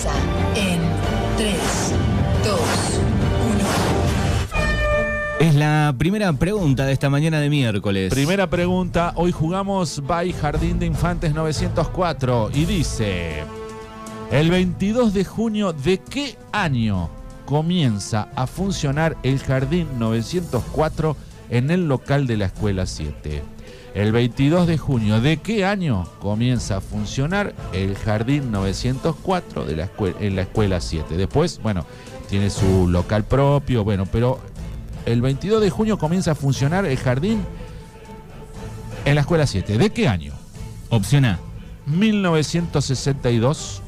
comienza en 3, 2, 1. Es la primera pregunta de esta mañana de miércoles. Primera pregunta, hoy jugamos by Jardín de Infantes 904 y dice, el 22 de junio de qué año comienza a funcionar el Jardín 904 en el local de la Escuela 7? El 22 de junio de qué año comienza a funcionar el Jardín 904 de la escuela, en la Escuela 7? Después, bueno, tiene su local propio, bueno, pero el 22 de junio comienza a funcionar el jardín en la escuela 7. ¿De qué año? Opción A. 1962,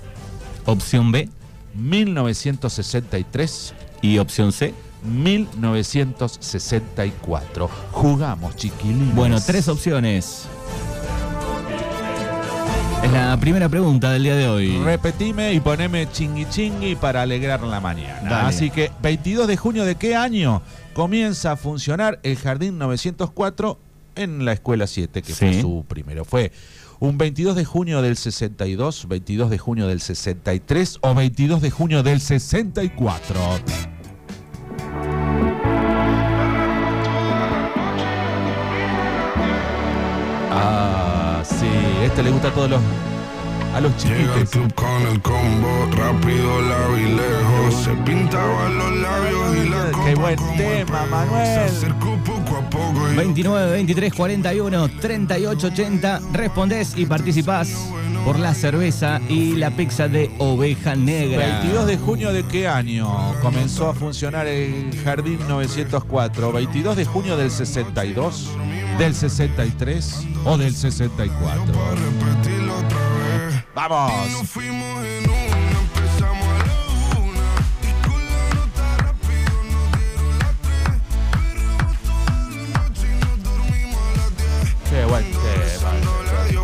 Opción B. 1963, Y opción C. 1964. Jugamos, chiquilines. Bueno, tres opciones. Es la primera pregunta del día de hoy. Repetime y poneme chingui chingui para alegrar la mañana. Dale. Así que, 22 de junio de qué año comienza a funcionar el Jardín 904 en la Escuela 7, que fue su primero. Fue un 22 de junio del 62, 22 de junio del 63 o 22 de junio del 64. Ah, sí, este le gusta a todos los a los Llega al chiquites. club con el combo, rápido, largo y lejos. Se pintaban los labios y la copa Qué buen tema. Manuel. Se acercó poco a poco y 29, 23, 41, 38, 80. Respondés y participás por la cerveza y la pizza de oveja negra. 22 de junio de qué año comenzó a funcionar el Jardín 904? 22 de junio del 62, del 63 o del 64. repetirlo otra vez. Vamos.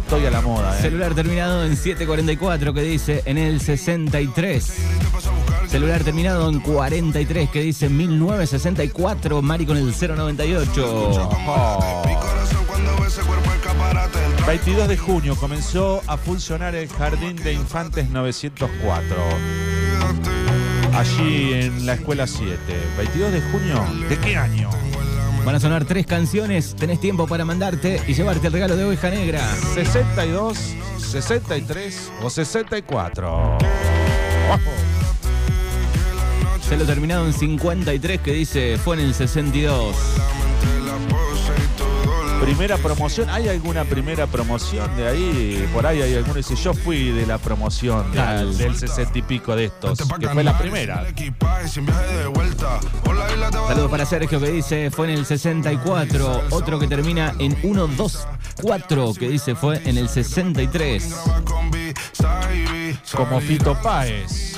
Estoy a la moda, ¿eh? Celular terminado en 744 que dice en el 63. Celular terminado en 43 que dice 1964. Mari con el 098. Mi corazón cuando ve ese cuerpo escaparate del 22 de junio comenzó a funcionar el Jardín de Infantes 904. Allí en la escuela 7. 22 de junio. ¿De qué año? Van a sonar tres canciones. Tenés tiempo para mandarte y llevarte el regalo de oveja negra. 62, 63 o 64. Celo terminado en 53 que dice fue en el 62. Primera promoción, ¿hay alguna primera promoción de ahí? Por ahí hay alguno que dice, yo fui de la promoción de- del sesenta y pico de estos, que fue la primera. Saludos para Sergio que dice fue en el 64. Otro que termina en 124 que dice fue en el 63. con B, Saibi, Como Fito Páez.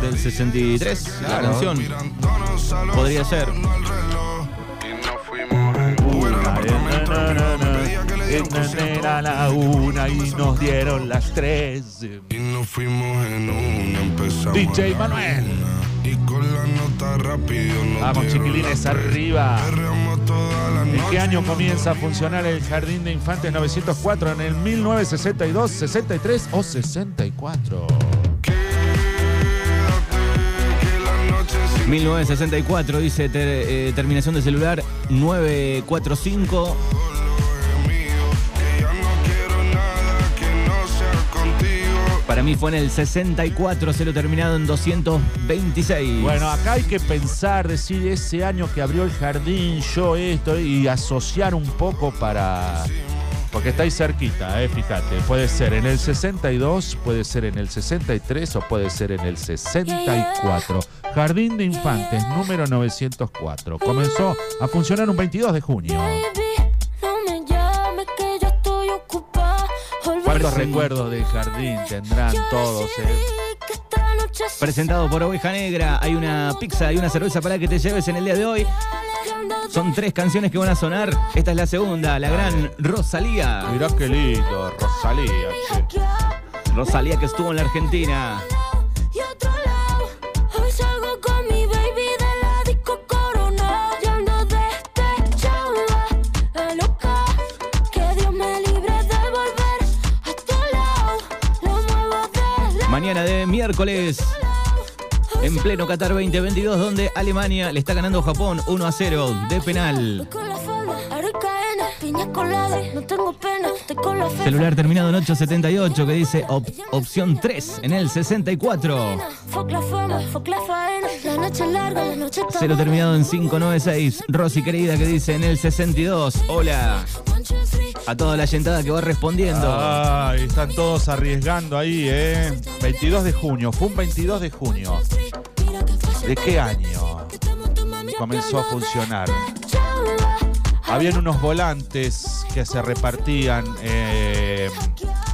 Del 63 la canción. Podría ser. Era la una y nos dieron las tres. Y nos fuimos en una, empezamos DJ a la Manuel. una. Y con la nota rápido nos Vamos chiquilines arriba. ¿En qué año comienza a funcionar el Jardín de Infantes 904? ¿En el 1962, 63 o 64? Que la noche sin 1964 dice ter- eh, terminación de celular 945. Para mí fue en el 64, celo terminado en 226. Bueno, acá hay que pensar, decir ese año que abrió el jardín, yo esto, y asociar un poco para... Porque estáis cerquita, eh, fíjate. Puede ser en el 62, puede ser en el 63 o puede ser en el 64. Jardín de Infantes, número 904. Comenzó a funcionar un 22 de junio. ¿Cuántos recuerdos del jardín tendrán todos? eh? Presentado por Oveja Negra, hay una pizza y una cerveza para que te lleves en el día de hoy. Son tres canciones que van a sonar. Esta es la segunda, la gran Rosalía. Mirá qué lindo, Rosalía. che. Rosalía que estuvo en la Argentina. Miércoles, en pleno Qatar 2022, donde Alemania le está ganando a Japón 1 a 0 de penal. Celular terminado en 878 que dice op- opción 3 en el 64. Fuck la fama, fuck la faena, la noche es larga, la noche está Cero terminado en 596. Rosy querida que dice en el 62. Hola. A toda la yentada que va respondiendo. Ay, están todos arriesgando ahí, ¿eh? 22 de junio, fue un 22 de junio. ¿De qué año comenzó a funcionar? Habían unos volantes que se repartían eh,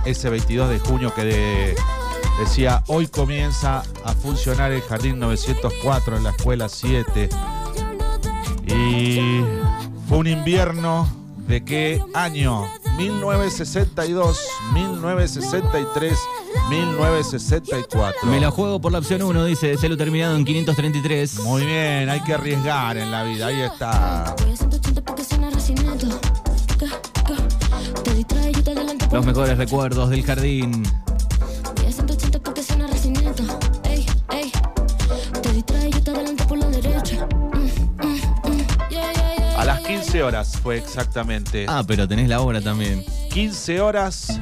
ese 22 de junio que de- decía, hoy comienza a funcionar el Jardín 904 en la Escuela 7. Y fue un invierno de qué año? 1962, 1963, 1964. Me la juego por la opción 1, dice celo terminado en 533. Muy bien, hay que arriesgar en la vida, ahí está. Voy a 180 porque suena recinito. ¿Qué? ¿Qué? Te distrae, yo te adelanto por Los mejores recuerdos del jardín. 15 horas fue exactamente. Ah, pero tenés la hora también. 15 horas,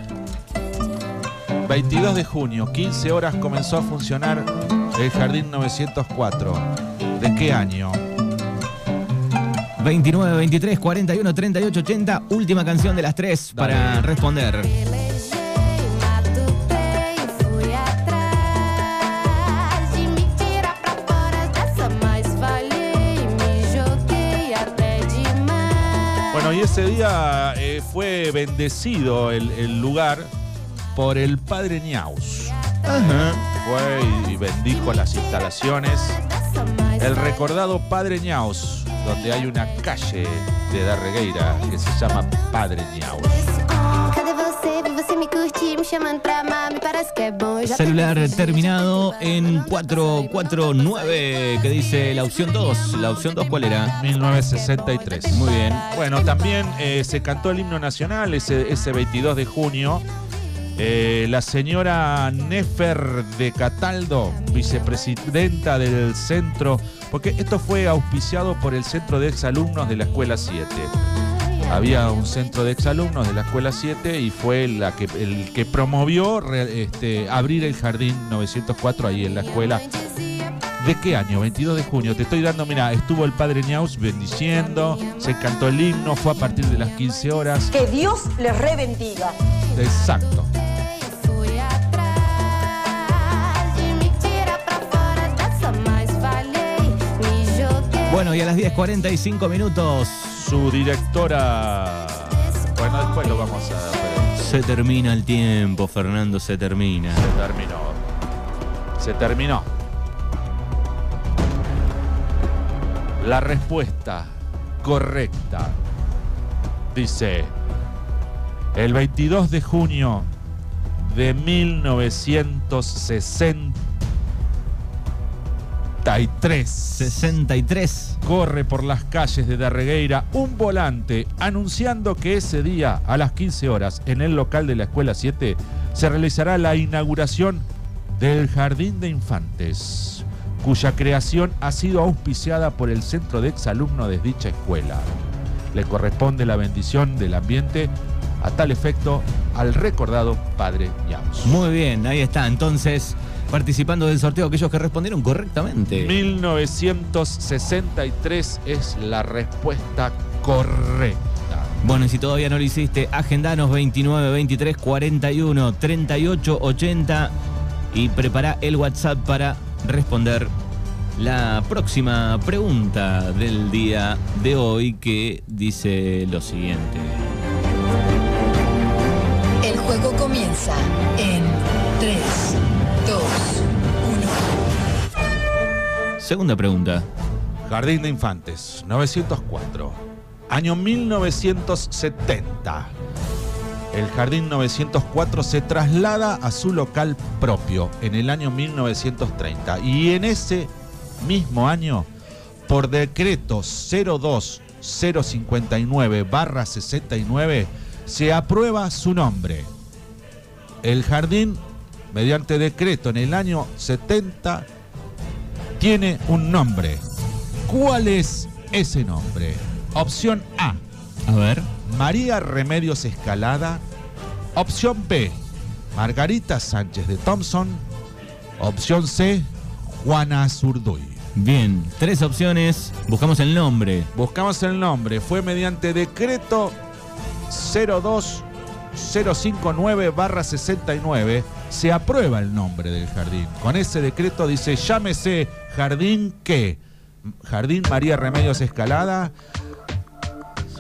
22 de junio, 15 horas comenzó a funcionar el Jardín 904. ¿De qué año? 29, 23, 41, 38, 80. Última canción de las tres para responder. Ese día eh, fue bendecido el, el lugar por el padre Ñaus. Fue y bendijo las instalaciones. El recordado Padre Ñaus, donde hay una calle de Darregueira que se llama Padre Ñaus. Celular terminado en 449, que dice la opción 2. ¿La opción 2 cuál era? 1963. Muy bien. Bueno, también eh, se cantó el himno nacional ese, ese 22 de junio. Eh, la señora Nefer de Cataldo, vicepresidenta del centro, porque esto fue auspiciado por el centro de exalumnos de la Escuela 7. Había un centro de exalumnos de la Escuela 7 y fue la que, el que promovió re- este, abrir el jardín 904 ahí en la escuela. ¿De qué año? 22 de junio. Te estoy dando, mira, estuvo el padre Ñaus bendiciendo, se cantó el himno, fue a partir de las 15 horas. Que Dios les rebendiga. Exacto. Bueno, y a las 10.45 minutos Su directora. Bueno, después lo vamos a. pero se termina el tiempo, Fernando, se termina. Se terminó. Se terminó. La respuesta correcta dice: el 22 de junio de 1963. 63. corre por las calles de Darregueira un volante anunciando que ese día a las 15 horas en el local de la Escuela 7 se realizará la inauguración del Jardín de Infantes, cuya creación ha sido auspiciada por el centro de exalumnos de dicha escuela. Le corresponde la bendición del ambiente a tal efecto al recordado Padre Ñaus. Muy bien, ahí está. Entonces, participando del sorteo aquellos que respondieron correctamente. 1963 es la respuesta correcta. Bueno, y si todavía no lo hiciste, agendanos 29 23 41 38 80 y prepara el WhatsApp para responder la próxima pregunta del día de hoy que dice lo siguiente. El juego comienza en 3, Segunda pregunta. Jardín de Infantes, 904. Año 1970. El Jardín 904 se traslada a su local propio en el año 1930 y en ese mismo año, por decreto 02059-69, se aprueba su nombre. El jardín mediante decreto en el año 70, tiene un nombre. ¿Cuál es ese nombre? Opción A, A ver. María Remedios Escalada. Opción B, Margarita Sánchez de Thompson. Opción C, Juana Zurduy. Bien, tres opciones. Buscamos el nombre. Buscamos el nombre. Fue mediante decreto 02059-69. Se aprueba el nombre del jardín. Con ese decreto dice, llámese Jardín qué? Jardín María Remedios Escalada.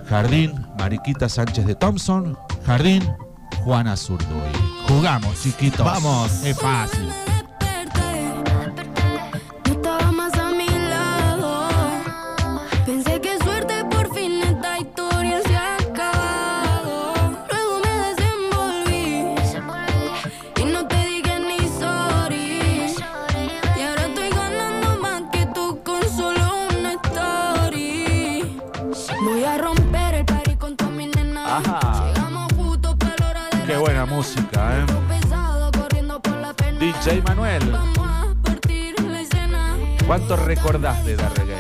Jardín Mariquita Sánchez de Thompson. Jardín Juana Zurduy. Jugamos, chiquitos. Vamos. Es fácil. ¿Cuánto recordás de Darregueira?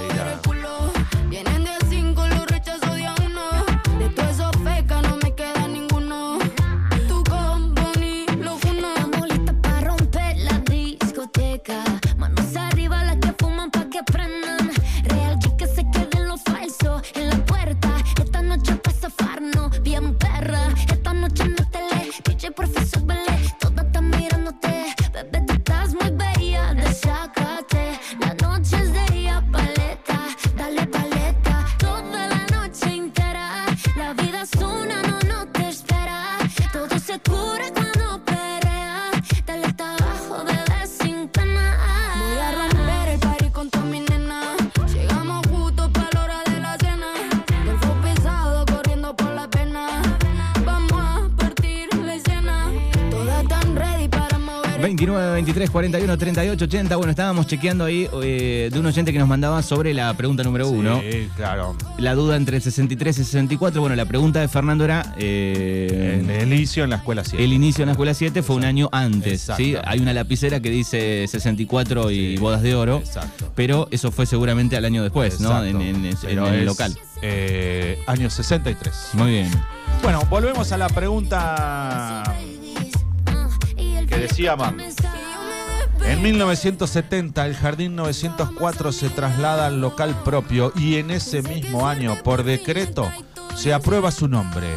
29, 23, 41, 38, 80. Bueno, estábamos chequeando ahí eh, de un oyente que nos mandaba sobre la pregunta número uno. Sí, claro. La duda entre el 63 y 64. Bueno, la pregunta de Fernando era. eh, En el inicio en la escuela 7. el inicio en la escuela 7 fue un año antes. ¿sí? Exacto. Hay una lapicera que dice 64 y Sí. bodas de oro. Exacto. Pero eso fue seguramente al año después, ¿no? En, en- en Pero el local. eh, año 63. Muy bien. Bueno, volvemos a la pregunta que decíamos. En 1970 el Jardín 904 se traslada al local propio y en ese mismo año, por decreto, se aprueba su nombre.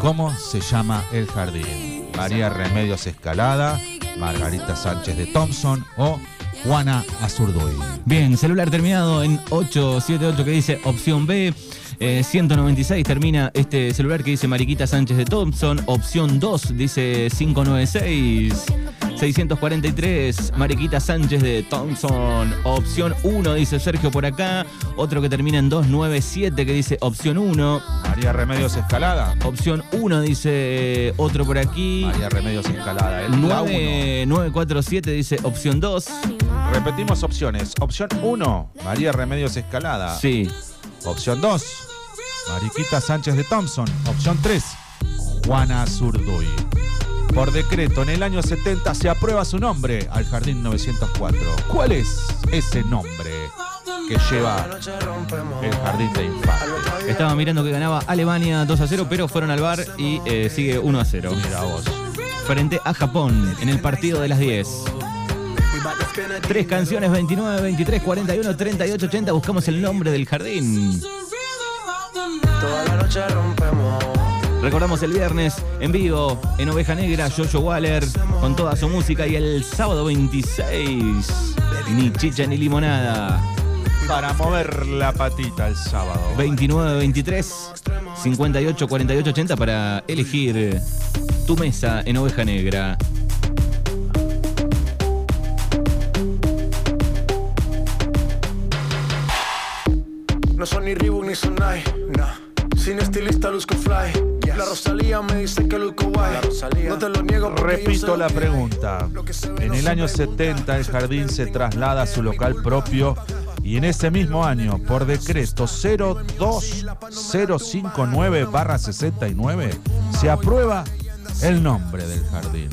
¿Cómo se llama el jardín? María Remedios Escalada, Margarita Sánchez de Thompson o Juana Azurduy. Bien, celular terminado en 878 que dice opción B. Eh, 196 termina este celular que dice Mariquita Sánchez de Thompson. Opción 2 dice 596. 643 Mariquita Sánchez de Thompson. Opción 1 dice Sergio por acá. Otro que termina en 297 que dice opción 1. María Remedios Escalada. Opción 1 dice eh, otro por aquí. María Remedios Escalada. El la uno. 9947 dice opción 2. Repetimos opciones. Opción 1, María Remedios Escalada. Sí. Opción 2, Mariquita Sánchez de Thompson. Opción 3, Juana Zurduy. Por decreto, en el año 70 se aprueba su nombre al Jardín 904. ¿Cuál es ese nombre que lleva el Jardín de Infantes? Estaba mirando que ganaba Alemania 2 a 0, pero fueron al bar y eh, sigue 1 a 0. Mira vos. Frente a Japón en el partido de las 10. Tres canciones, 29, 23, 41, 38, 80. Buscamos el nombre del jardín. Toda la noche rompemos. Recordamos el viernes en vivo en Oveja Negra, Jojo Waller con toda su música. Y el sábado 26, ni chicha ni limonada. Para mover la patita el sábado. 29, 23, 58, 48, 80 para elegir tu mesa en Oveja Negra. No son ni Reebok ni Sonai, nah. Sin estilista luzco fly. La Rosalía me dice que luzco guay. No te lo niego Repito la pregunta. En el año pregunta. 70 el jardín se traslada a su local propio y en ese mismo año, por decreto 02059-69, se aprueba El nombre del jardín.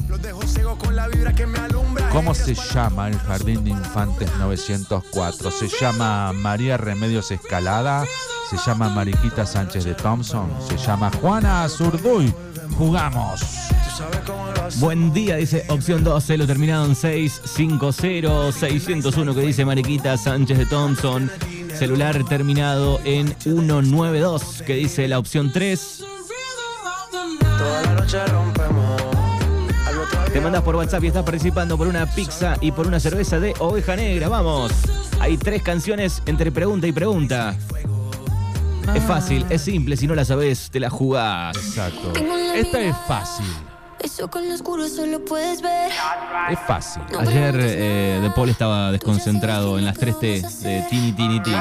¿Cómo se llama el Jardín de Infantes 904? ¿Se llama María Remedios Escalada? ¿Se llama Mariquita Sánchez de Thompson? ¿Se llama Juana Azurduy? Jugamos. Buen día, dice opción 12, lo terminado en 650, 601 que dice Mariquita Sánchez de Thompson. Celular terminado en 192 que dice la opción 3. Toda la noche rompemos. Al otro día Te mandas por WhatsApp y estás participando por una pizza y por una cerveza de oveja negra. Vamos. Hay tres canciones entre pregunta y pregunta. Es fácil, es simple, si no la sabes, te la jugás. Exacto. Esta es fácil. Eso con lo oscuro solo puedes ver. Es fácil. Ayer eh, De Paul estaba desconcentrado en las 3T de Tini Tini Tini.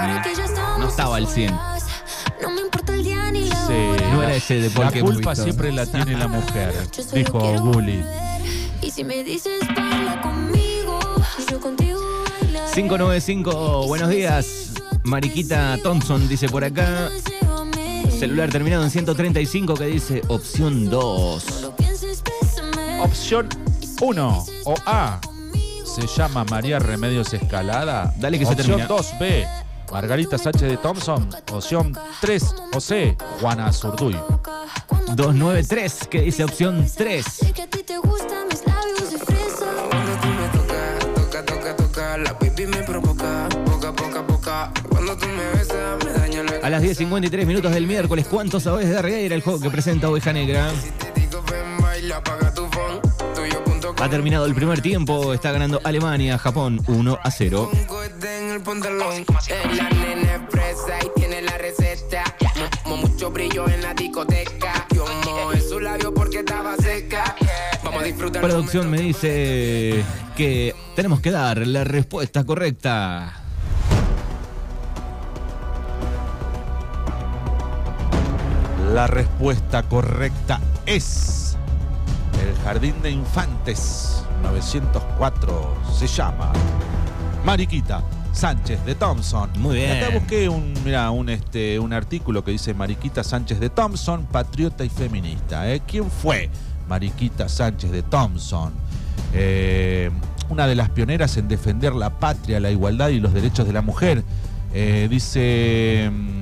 No estaba al 100. No me importa el día ni la Sí. No era ese De Paul La que hemos culpa visto. siempre la tiene la mujer, dijo Gulli. Y si me dices baila conmigo, yo contigo bailaré. 595, buenos días. Mariquita Thompson dice por acá. Celular terminado en 135 que dice opción 2. Solo pienses, bésame. Opción 1 o A. Se llama María Remedios Escalada. Dale que se Opción termina. 2B. Margarita Sánchez de Thompson. Opción 3 o C. Juana Zurduy. 293 que dice opción 3. A las 10.53 minutos del miércoles, ¿cuánto sabes de Regueira? El juego que presenta Oveja Negra. Ha terminado el primer tiempo, está ganando Alemania, Japón 1 a 0. Un cohete en el pantalón. Es la nena expresa y tiene la receta. Mu- mu- mucho brillo en la discoteca. Yo mojé su labio porque estaba seca. Vamos a disfrutar. el Producción me dice que tenemos que dar la respuesta correcta. La respuesta correcta es el Jardín de Infantes 904. Se llama Mariquita Sánchez de Thompson. Muy bien. Acá busqué un, mirá, un, este, un artículo que dice Mariquita Sánchez de Thompson, patriota y feminista. ¿eh? ¿Quién fue Mariquita Sánchez de Thompson? Eh, una de las pioneras en defender la patria, la igualdad y los derechos de la mujer. Eh, dice, mm,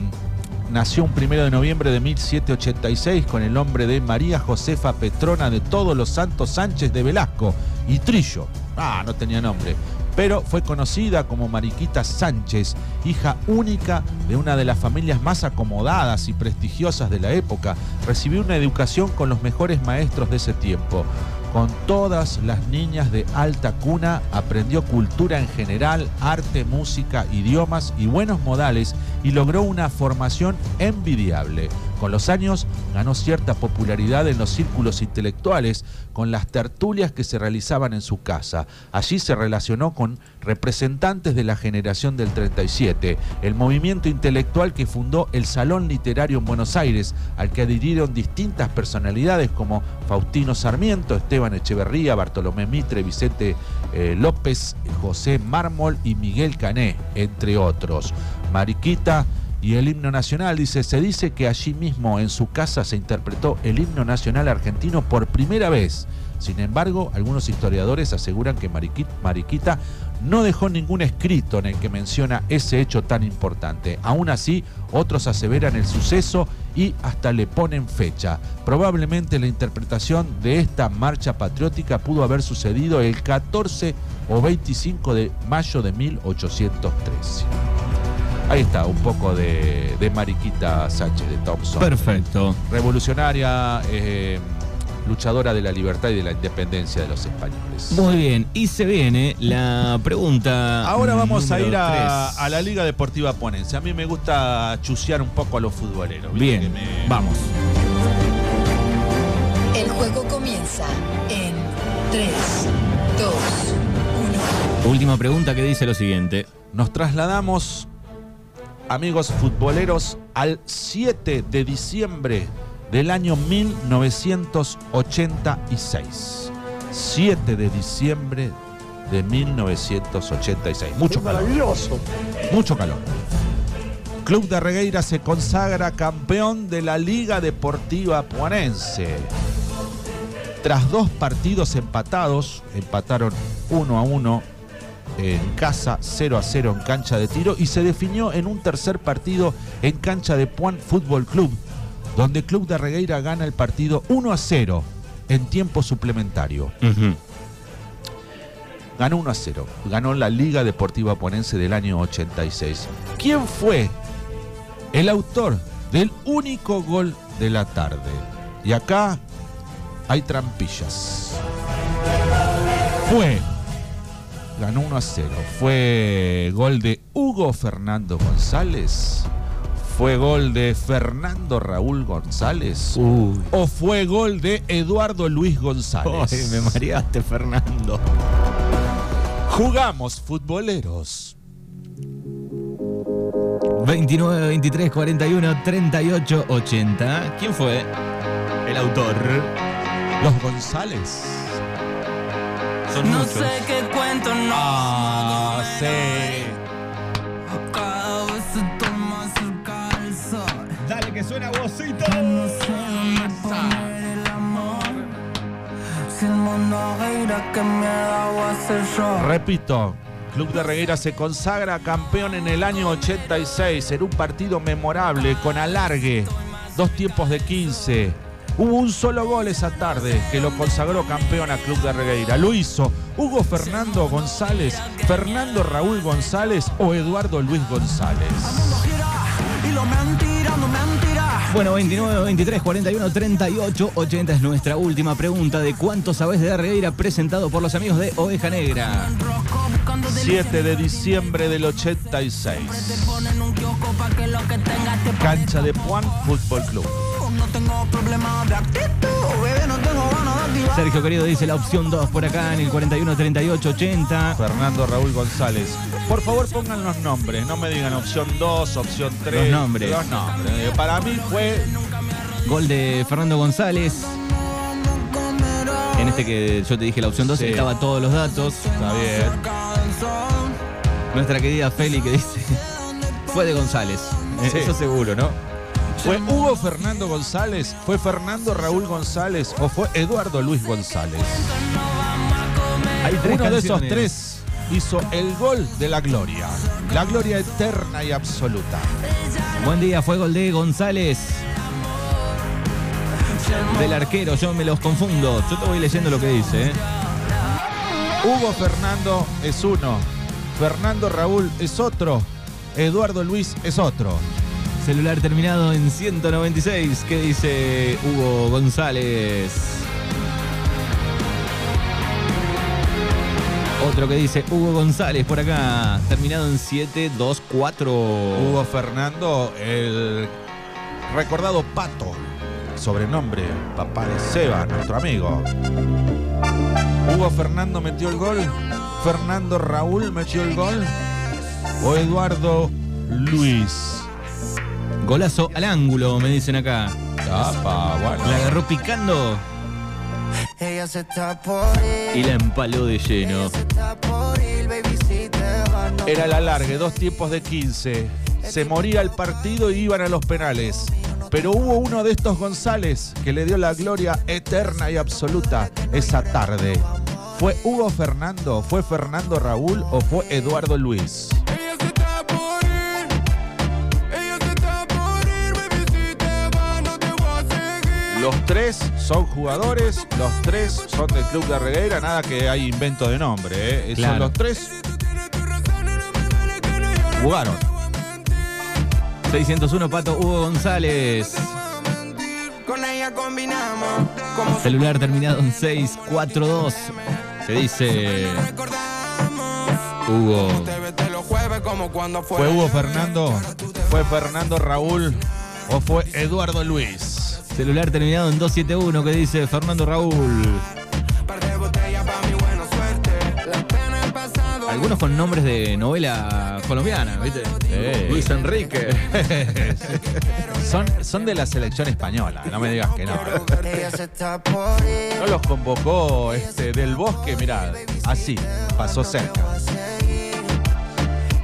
nació un primero de noviembre de 1786 con el nombre de María Josefa Petrona de Todos los Santos Sánchez de Velasco y Trillo. Ah, no tenía nombre. Pero fue conocida como Mariquita Sánchez, hija única de una de las familias más acomodadas y prestigiosas de la época. Recibió una educación con los mejores maestros de ese tiempo. Con todas las niñas de alta cuna aprendió cultura en general, arte, música, idiomas y buenos modales y logró una formación envidiable. Con los años ganó cierta popularidad en los círculos intelectuales con las tertulias que se realizaban en su casa. Allí se relacionó con representantes de la generación del 37, el movimiento intelectual que fundó el Salón Literario en Buenos Aires, al que adhirieron distintas personalidades como Faustino Sarmiento, Esteban Echeverría, Bartolomé Mitre, Vicente eh, López, José Mármol y Miguel Cané, entre otros. Mariquita y el himno nacional, dice, se dice que allí mismo en su casa se interpretó el himno nacional argentino por primera vez. Sin embargo, algunos historiadores aseguran que Mariqui- Mariquita no dejó ningún escrito en el que menciona ese hecho tan importante. Aún así, otros aseveran el suceso y hasta le ponen fecha. Probablemente la interpretación de esta marcha patriótica pudo haber sucedido el 14 o 25 de mayo de 1813. Ahí está, un poco de, de Mariquita Sánchez de Thompson. Perfecto. Revolucionaria, eh, luchadora de la libertad y de la independencia de los españoles. Muy bien, y se viene la pregunta. Ahora vamos a ir a, la Liga Deportiva Ponense. A mí me gusta chusear un poco a los futboleros. Bien, me- vamos. El juego comienza en 3, 2, 1. Última pregunta que dice lo siguiente. Nos trasladamos, amigos futboleros, al 7 de diciembre del año 1986. 7 de diciembre de 1986. Mucho calor. Maravilloso. Mucho calor. Club de Regueira se consagra campeón de la Liga Deportiva Puanense. Tras dos partidos empatados, empataron 1 a 1 en casa, 0 a 0 en cancha de tiro y se definió en un tercer partido en cancha de Puan Fútbol Club, donde Club de Regueira gana el partido 1 a 0 en tiempo suplementario. Ganó 1 a 0. Ganó la Liga Deportiva Ponense del año 86. ¿Quién fue el autor del único gol de la tarde? Y acá hay trampillas. Fue. Ganó 1 a 0. Fue gol de Hugo Fernando González. ¿Fue gol de Fernando Raúl González? Uy. ¿O fue gol de Eduardo Luis González? Ay, me mareaste, Fernando. Jugamos futboleros. 29, 23, 41, 38, 80. ¿Quién fue el autor? Los González. Son No muchos. sé qué cuento, no. Ah, sí. Dale que suena vocito. No sé el amor. Si el mundo gira que me da hacer yo. Repito, Club de Reguera se consagra campeón en el año 86 en un partido memorable con alargue, dos tiempos de 15. Hubo un solo gol esa tarde que lo consagró campeón a Club de Regueira. Lo hizo Hugo Fernando González, Fernando Raúl González o Eduardo Luis González. Bueno, 29, 23, 41, 38, 80 es nuestra última pregunta de cuánto sabes de Regueira presentado por los amigos de Oveja Negra. 7 de diciembre del 86. Ponen un kiosco pa' que lo que tengas te Cancha de Puan Fútbol Club. No tengo problema de actitud, bebé, no tengo ganas de. Sergio querido dice la opción 2 por acá en el 41, 38, 80. Fernando Raúl González. Por favor pongan los nombres, no me digan opción 2, opción 3. Los nombres. Los nombres. Para mí fue Gol de Fernando González. En este que yo te dije la opción 2 Sí. estaba todos los datos. Está bien. Nuestra querida Feli que dice fue de González. Sí. Eso seguro, ¿no? ¿Fue Hugo Fernando González? ¿Fue Fernando Raúl González? ¿O fue Eduardo Luis González? Hay tres Uno de esos canciones. tres hizo el gol de la gloria. La gloria eterna y absoluta. Buen día, fue gol de González. Del arquero, yo me los confundo. Yo te voy leyendo lo que dice. ¿eh? Hugo Fernando es uno. Fernando Raúl es otro. Eduardo Luis es otro. Celular terminado en 196. ¿Qué dice Hugo González? Otro que dice Hugo González por acá. Terminado en 724. Hugo Fernando, el recordado Pato, sobrenombre, papá de Seba, nuestro amigo. Hugo Fernando metió el gol, Fernando Raúl metió el gol, o Eduardo Luis. Golazo al ángulo, me dicen acá. Apa, bueno. La agarró picando Ella se está por ir. y la empaló de lleno. Era la largue, dos tiempos de 15. Se moría el partido y iban a los penales. Pero hubo uno de estos González que le dio la gloria eterna y absoluta esa tarde. ¿Fue Hugo Fernando, fue Fernando Raúl o fue Eduardo Luis? Los tres son jugadores, los tres son del Club de Regueira, nada que hay invento de nombre. ¿eh? Son los tres jugaron. 601 Pato Hugo González. Con ella combinamos. Como Celular terminado en 642. Se dice Hugo. ¿Fue Hugo Fernando? ¿Fue Fernando Raúl o fue Eduardo Luis? Celular terminado en 271 que dice Fernando Raúl. Algunos con nombres de novela colombiana, ¿viste? Sí. Luis Enrique. Son, son de la selección española, no me digas que no. No los convocó este del bosque, mirá, así, pasó cerca.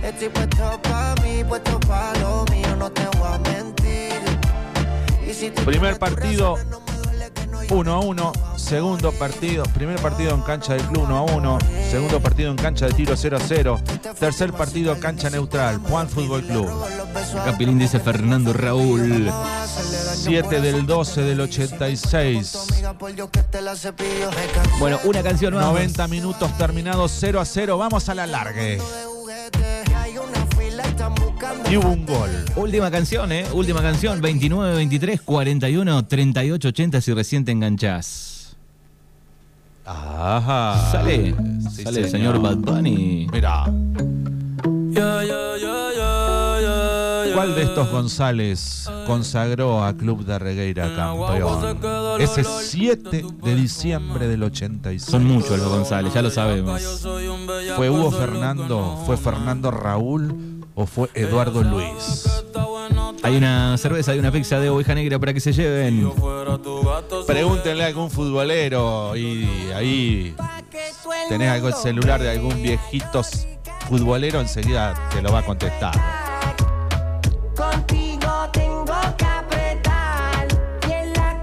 Estoy puesto pa' mí, puesto pa' lo mío, no te voy a mentir. Primer partido razón, no me duele que no 1 a 1. Segundo partido, primer partido en cancha del club 1 a 1. Segundo partido en cancha de tiro 0 a 0. Tercer partido cancha neutral, Juan Fútbol Club. Capilín dice Fernando Raúl. 7 del 12 del 86. Bueno, una canción más. 90 minutos terminados 0 a 0. Vamos a la largue. Y hubo un gol. Última canción, ¿eh? Última canción. 29, 23, 41, 38, 80 si recién te enganchás. Ajá. Sale. Sí, Sale el señor Bad Bunny. Mirá. Yeah, yeah, yeah, yeah, yeah, ¿Cuál de estos González consagró a Club de Regueira campeón? Ese 7 de diciembre del 86. Son muchos los González, ya lo sabemos. ¿Fue Hugo Fernando? ¿Fue Fernando Raúl? ¿O fue Eduardo Luis? Hay una cerveza, hay una pizza de oveja negra para que se lleven. Pregúntenle a algún futbolero y ahí tenés algo el celular de algún viejito futbolero, enseguida te lo va a contestar.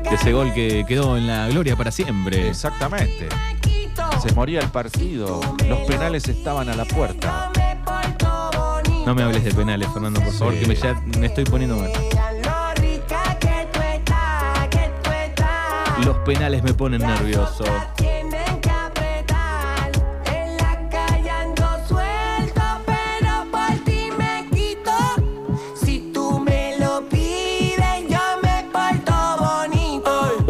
Ese gol que quedó en la gloria para siempre. Exactamente. Se moría el partido. Los penales estaban a la puerta. No me hables de penales, Fernando, por favor, Sí. que me, ya me estoy poniendo mal. Los penales me ponen nervioso.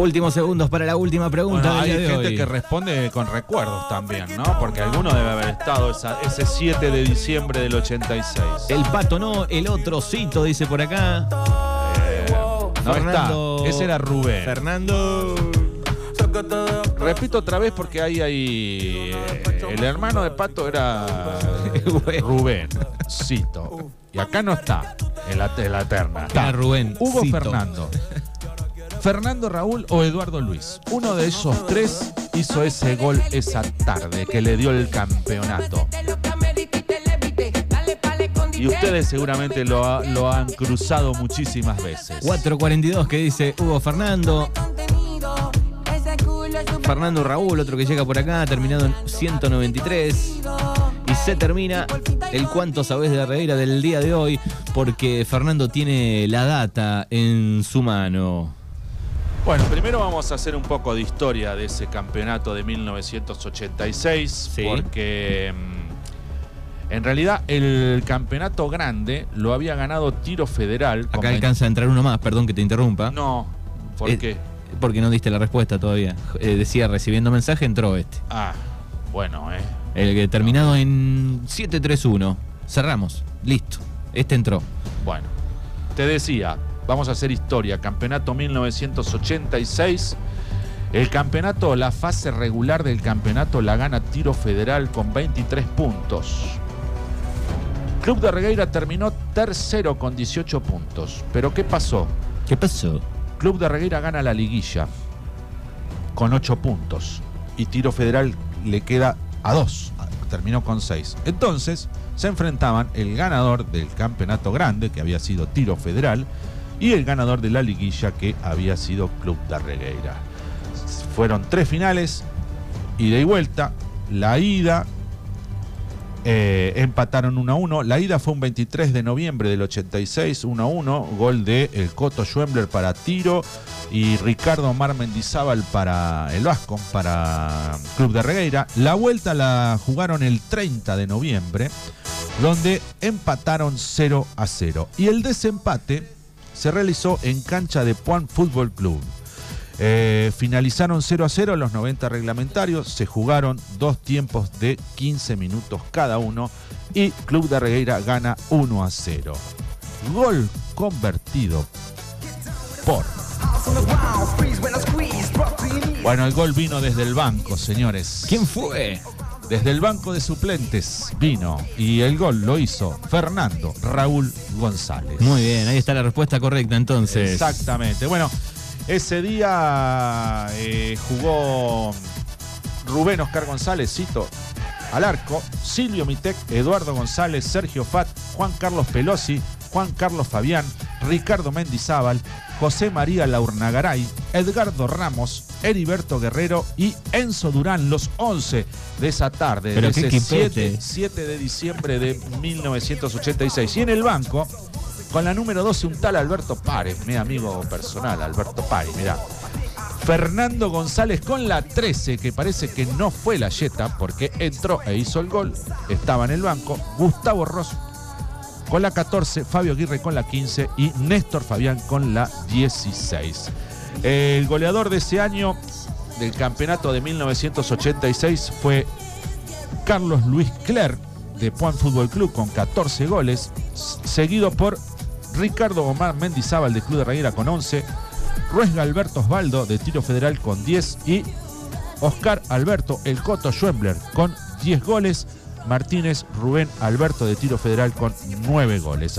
Últimos segundos para la última pregunta Bueno, hay de gente hoy. que responde con recuerdos también, ¿no? Porque alguno debe haber estado esa- ese 7 de diciembre del 86. El pato no, el otro cito, dice por acá. No Fernando- está. Ese era Rubén. Fernando. Repito otra vez porque ahí hay. eh, El hermano de Pato era Rubén. Cito. Y acá no está. En la, en la terna. Era Rubén. Hugo Cito. Fernando. Fernando Raúl o Eduardo Luis. Uno de esos tres hizo ese gol esa tarde que le dio el campeonato. Y ustedes seguramente lo, ha- lo han cruzado muchísimas veces. 442 que dice Hugo Fernando. Fernando Raúl, otro que llega por acá, terminado en 193. Y se termina el cuánto sabés de la del día de hoy, porque Fernando tiene la data en su mano. Bueno, primero vamos a hacer un poco de historia de ese campeonato de 1986, Sí. porque mm, en realidad el campeonato grande lo había ganado Tiro Federal. Acá 20 alcanza a entrar uno más, perdón que te interrumpa. No, ¿por Eh, qué? Porque no diste la respuesta todavía. Eh, decía recibiendo mensaje, entró este. Ah, bueno, eh. El que terminado en 731. Cerramos. Listo. Este entró. Bueno, te decía, vamos a hacer historia. Campeonato 1986. El campeonato, la fase regular del campeonato la gana Tiro Federal con 23 puntos. Club de Regueira terminó tercero con 18 puntos. Pero ¿qué pasó? ¿Qué pasó? Club de Regueira gana la liguilla con 8 puntos. Y Tiro Federal le queda a 2. Terminó con 6. Entonces se enfrentaban el ganador del campeonato grande, que había sido Tiro Federal, y el ganador de la liguilla, que había sido Club de Regueira. Fueron tres finales, ida y vuelta. La ida eh, empataron 1 a 1. La ida fue un 23 de noviembre del 86, 1 a 1. Gol de el Coto Schwembler para Tiro y Ricardo Mar Mendizábal para el Vasco, para Club de Regueira. La vuelta la jugaron el 30 de noviembre, donde empataron 0 a 0. Y el desempate se realizó en cancha de Puan Fútbol Club. Eh, finalizaron 0 a 0 los 90 reglamentarios, se jugaron dos tiempos de 15 minutos cada uno y Club de Regueira gana 1 a 0. Gol convertido por... Bueno, el gol vino desde el banco, señores. ¿Quién fue? Desde el banco de suplentes vino y el gol lo hizo Fernando Raúl González. Muy bien, ahí está la respuesta correcta entonces. Exactamente. Bueno, ese día eh, jugó Rubén Oscar González, cito, al arco, Silvio Mitec, Eduardo González, Sergio Fat, Juan Carlos Pelosi, Juan Carlos Fabián, Ricardo Mendizábal, José María Laurnagaray, Edgardo Ramos, Heriberto Guerrero y Enzo Durán, los 11 de esa tarde, Pero de ese equipete. 7, 7 de diciembre de 1986. Y en el banco, con la número 12, un tal Alberto Párez, mi amigo personal, Alberto Párez, mirá. Fernando González con la 13, que parece que no fue la Jetta porque entró e hizo el gol, estaba en el banco. Gustavo Ross con la 14, Fabio Aguirre con la 15 y Néstor Fabián con la 16. El goleador de ese año del campeonato de 1986 fue Carlos Luis Clerc de Puan Fútbol Club con 14 goles, seguido por Ricardo Omar Mendizábal de Club de Reguera con 11, Ruesga Alberto Osvaldo de Tiro Federal con 10 y Oscar Alberto El Coto Schwembler con 10 goles, Martínez Rubén Alberto de Tiro Federal con 9 goles.